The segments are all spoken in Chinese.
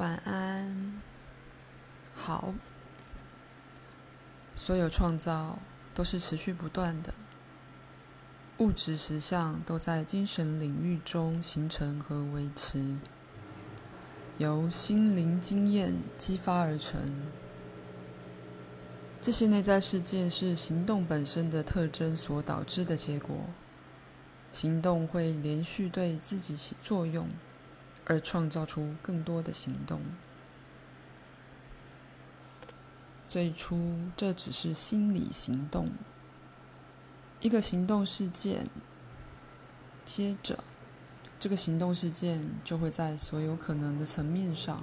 晚安。好，所有创造都是持续不断的，物质实相都在精神领域中形成和维持，由心灵经验激发而成。这些内在事件是行动本身的特征所导致的结果。行动会连续对自己起作用，而创造出更多的行动。最初，这只是心理行动，一个行动事件。接着，这个行动事件就会在所有可能的层面上，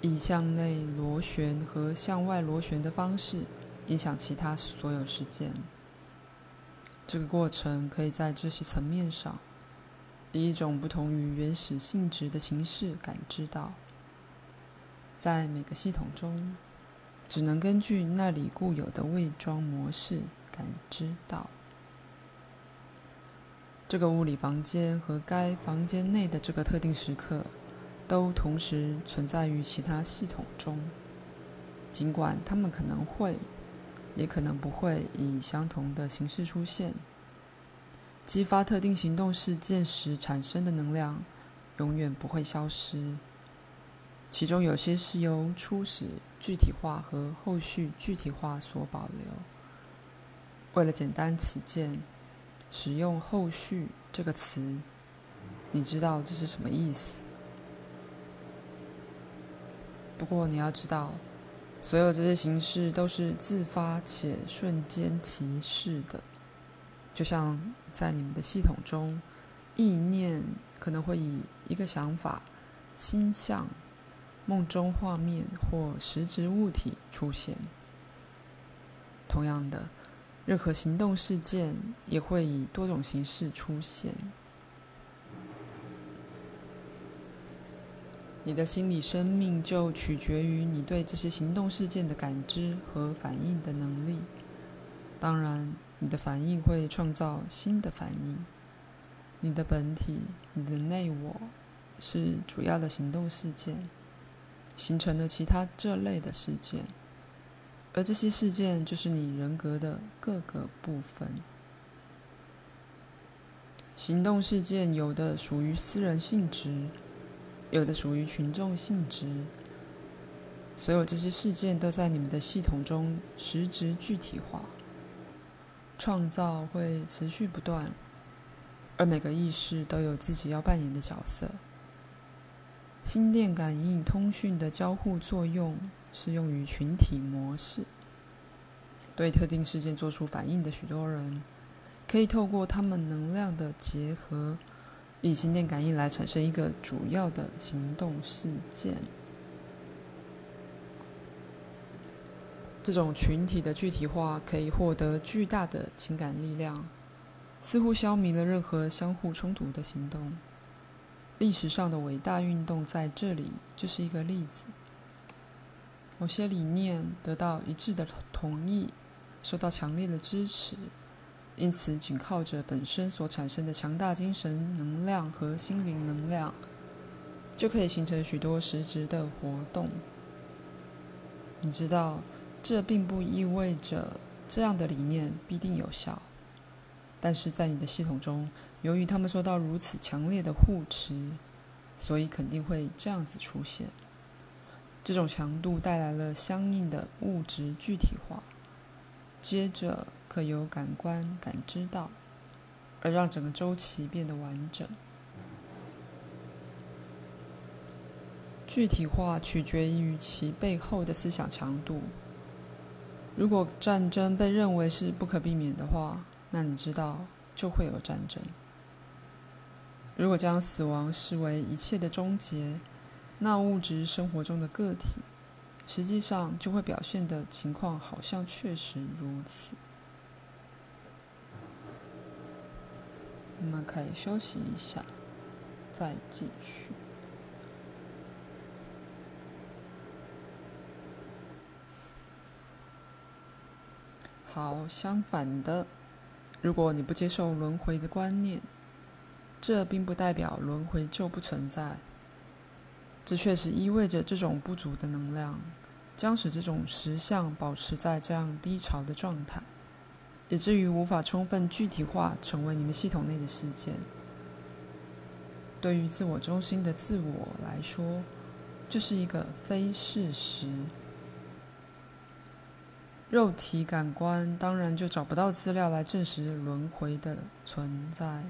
以向内螺旋和向外螺旋的方式，影响其他所有事件。这个过程可以在这些层面上，以一种不同于原始性质的形式感知到。在每个系统中，只能根据那里固有的伪装模式感知到。这个物理房间和该房间内的这个特定时刻，都同时存在于其他系统中，尽管它们可能会。也可能不会以相同的形式出现。激发特定行动事件时产生的能量，永远不会消失。其中有些是由初始具体化和后续具体化所保留。为了简单起见，使用“后续”这个词，你知道这是什么意思？不过你要知道。所有这些形式都是自发且瞬间即逝的，就像在你们的系统中，意念可能会以一个想法、心象、梦中画面或实质物体出现。同样的，任何行动事件也会以多种形式出现。你的心理生命就取决于你对这些行动事件的感知和反应的能力。当然，你的反应会创造新的反应。你的本体，你的内我，是主要的行动事件，形成了其他这类的事件，而这些事件就是你人格的各个部分。行动事件有的属于私人性质。有的属于群众性质，所有这些事件都在你们的系统中实质具体化。创造会持续不断，而每个意识都有自己要扮演的角色。心电感应通讯的交互作用适用于群体模式。对特定事件做出反应的许多人，可以透过他们能量的结合。以心电感应来产生一个主要的行动事件。这种群体的具体化可以获得巨大的情感力量，似乎消弭了任何相互冲突的行动。历史上的伟大运动在这里就是一个例子。某些理念得到一致的同意，受到强烈的支持。因此，仅靠着本身所产生的强大精神能量和心灵能量，就可以形成许多实质的活动。你知道，这并不意味着这样的理念必定有效，但是在你的系统中，由于他们受到如此强烈的护持，所以肯定会这样子出现。这种强度带来了相应的物质具体化。接着可由感官感知到，而让整个周期变得完整。具体化取决于其背后的思想强度。如果战争被认为是不可避免的话，那你知道就会有战争。如果将死亡视为一切的终结，那物质生活中的个体。实际上，就会表现的情况好像确实如此。我们可以休息一下，再继续。好，相反的，如果你不接受轮回的观念，这并不代表轮回就不存在。这确实意味着这种不足的能量将使这种实相保持在这样低潮的状态，以至于无法充分具体化成为你们系统内的事件。对于自我中心的自我来说，这是一个非事实。肉体感官当然就找不到资料来证实轮回的存在。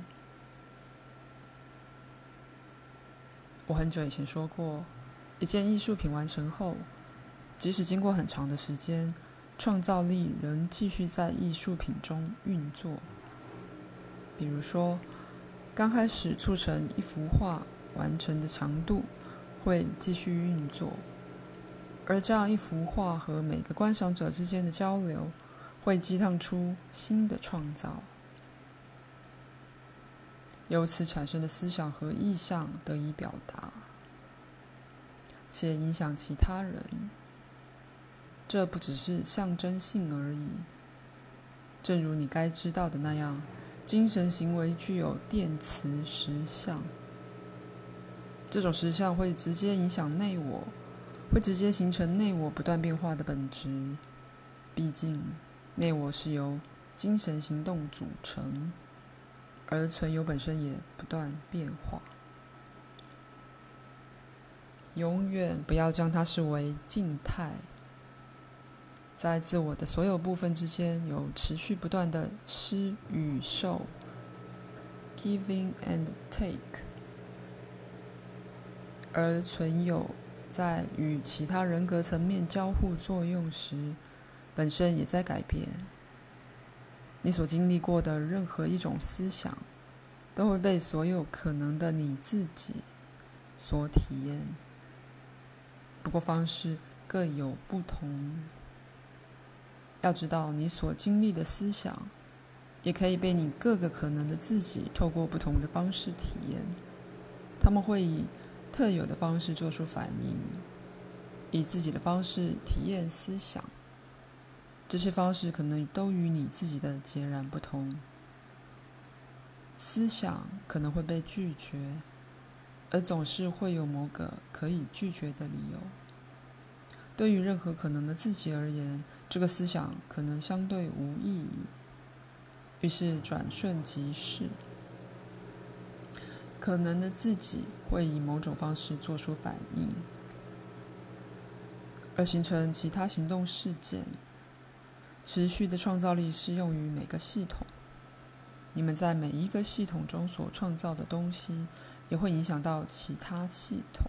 我很久以前说过，一件艺术品完成后，即使经过很长的时间，创造力仍继续在艺术品中运作。比如说，刚开始促成一幅画完成的强度会继续运作，而这样一幅画和每个观赏者之间的交流会激荡出新的创造。由此产生的思想和意象得以表达，且影响其他人。这不只是象征性而已。正如你该知道的那样，精神行为具有电磁实相。这种实相会直接影响内我，会直接形成内我不断变化的本质。毕竟，内我是由精神行动组成。而存有本身也不断变化，永远不要将它视为静态。在自我的所有部分之间有持续不断的施与受 （giving and take），而存有在与其他人格层面交互作用时，本身也在改变。你所经历过的任何一种思想，都会被所有可能的你自己所体验。不过方式各有不同。要知道，你所经历的思想，也可以被你各个可能的自己透过不同的方式体验。他们会以特有的方式做出反应，以自己的方式体验思想。这些方式可能都与你自己的截然不同。思想可能会被拒绝，而总是会有某个可以拒绝的理由。对于任何可能的自己而言，这个思想可能相对无意义，于是转瞬即逝。可能的自己会以某种方式做出反应，而形成其他行动事件。持续的创造力适用于每个系统。你们在每一个系统中所创造的东西，也会影响到其他系统。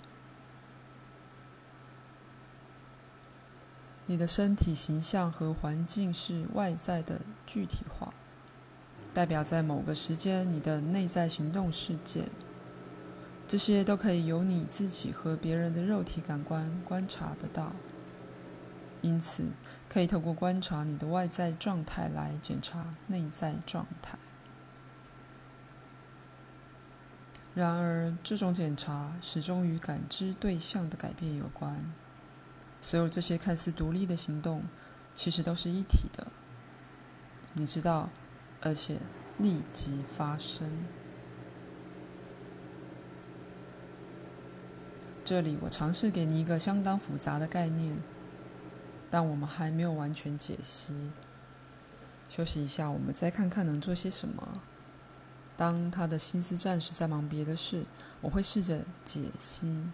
你的身体形象和环境是外在的具体化，代表在某个时间你的内在行动事件。这些都可以由你自己和别人的肉体感官观察得到。因此，可以透过观察你的外在状态来检查内在状态。然而，这种检查始终与感知对象的改变有关。所有这些看似独立的行动，其实都是一体的。你知道，而且立即发生。这里，我尝试给你一个相当复杂的概念。但我们还没有完全解析。休息一下，我们再看看能做些什么。当他的心思暂时在忙别的事，我会试着解析。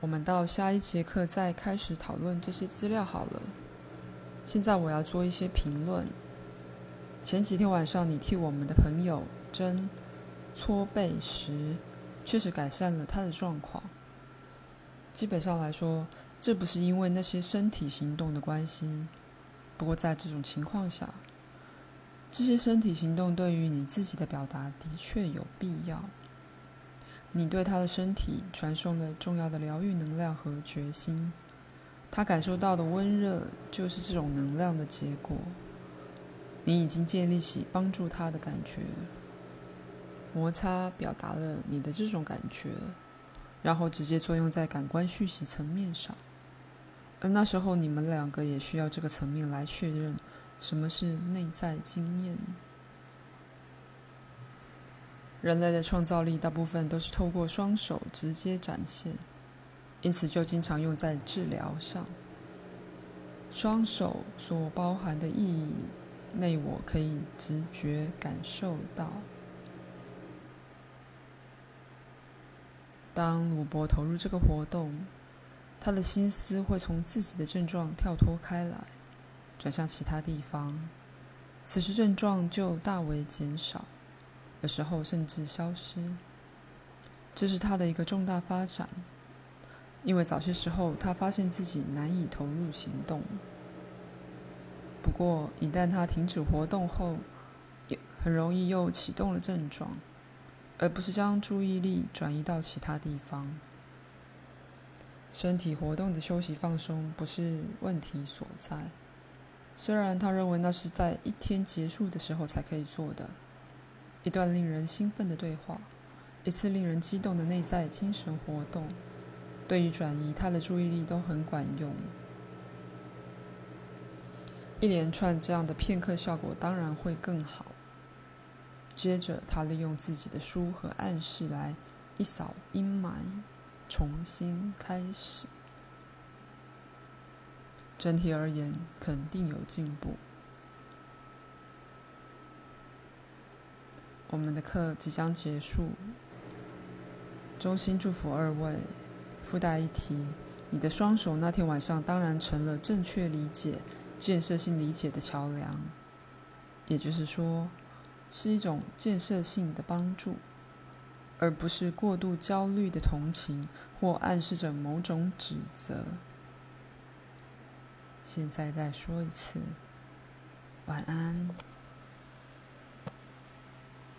我们到下一节课再开始讨论这些资料好了。现在我要做一些评论。前几天晚上，你替我们的朋友针搓背时。确实改善了他的状况。基本上来说，这不是因为那些身体行动的关系。不过在这种情况下，这些身体行动对于你自己的表达的确有必要。你对他的身体传送了重要的疗愈能量和决心。他感受到的温热就是这种能量的结果。你已经建立起帮助他的感觉。摩擦表达了你的这种感觉，然后直接作用在感官讯息层面上。而那时候，你们两个也需要这个层面来确认什么是内在经验。人类的创造力大部分都是透过双手直接展现，因此就经常用在治疗上。双手所包含的意义，内我可以直觉感受到。当鲁伯投入这个活动，他的心思会从自己的症状跳脱开来，转向其他地方。此时症状就大为减少，有时候甚至消失。这是他的一个重大发展，因为早些时候他发现自己难以投入行动。不过，一旦他停止活动后，也很容易又启动了症状。而不是将注意力转移到其他地方。身体活动的休息放松不是问题所在，虽然他认为那是在一天结束的时候才可以做的。一段令人兴奋的对话，一次令人激动的内在精神活动，对于转移他的注意力都很管用。一连串这样的片刻效果当然会更好。接着，他利用自己的书和暗示来一扫阴霾，重新开始。整体而言，肯定有进步。我们的课即将结束，衷心祝福二位。附带一提，你的双手那天晚上当然成了正确理解、建设性理解的桥梁。也就是说。是一种建设性的帮助，而不是过度焦虑的同情或暗示着某种指责。现在再说一次，晚安。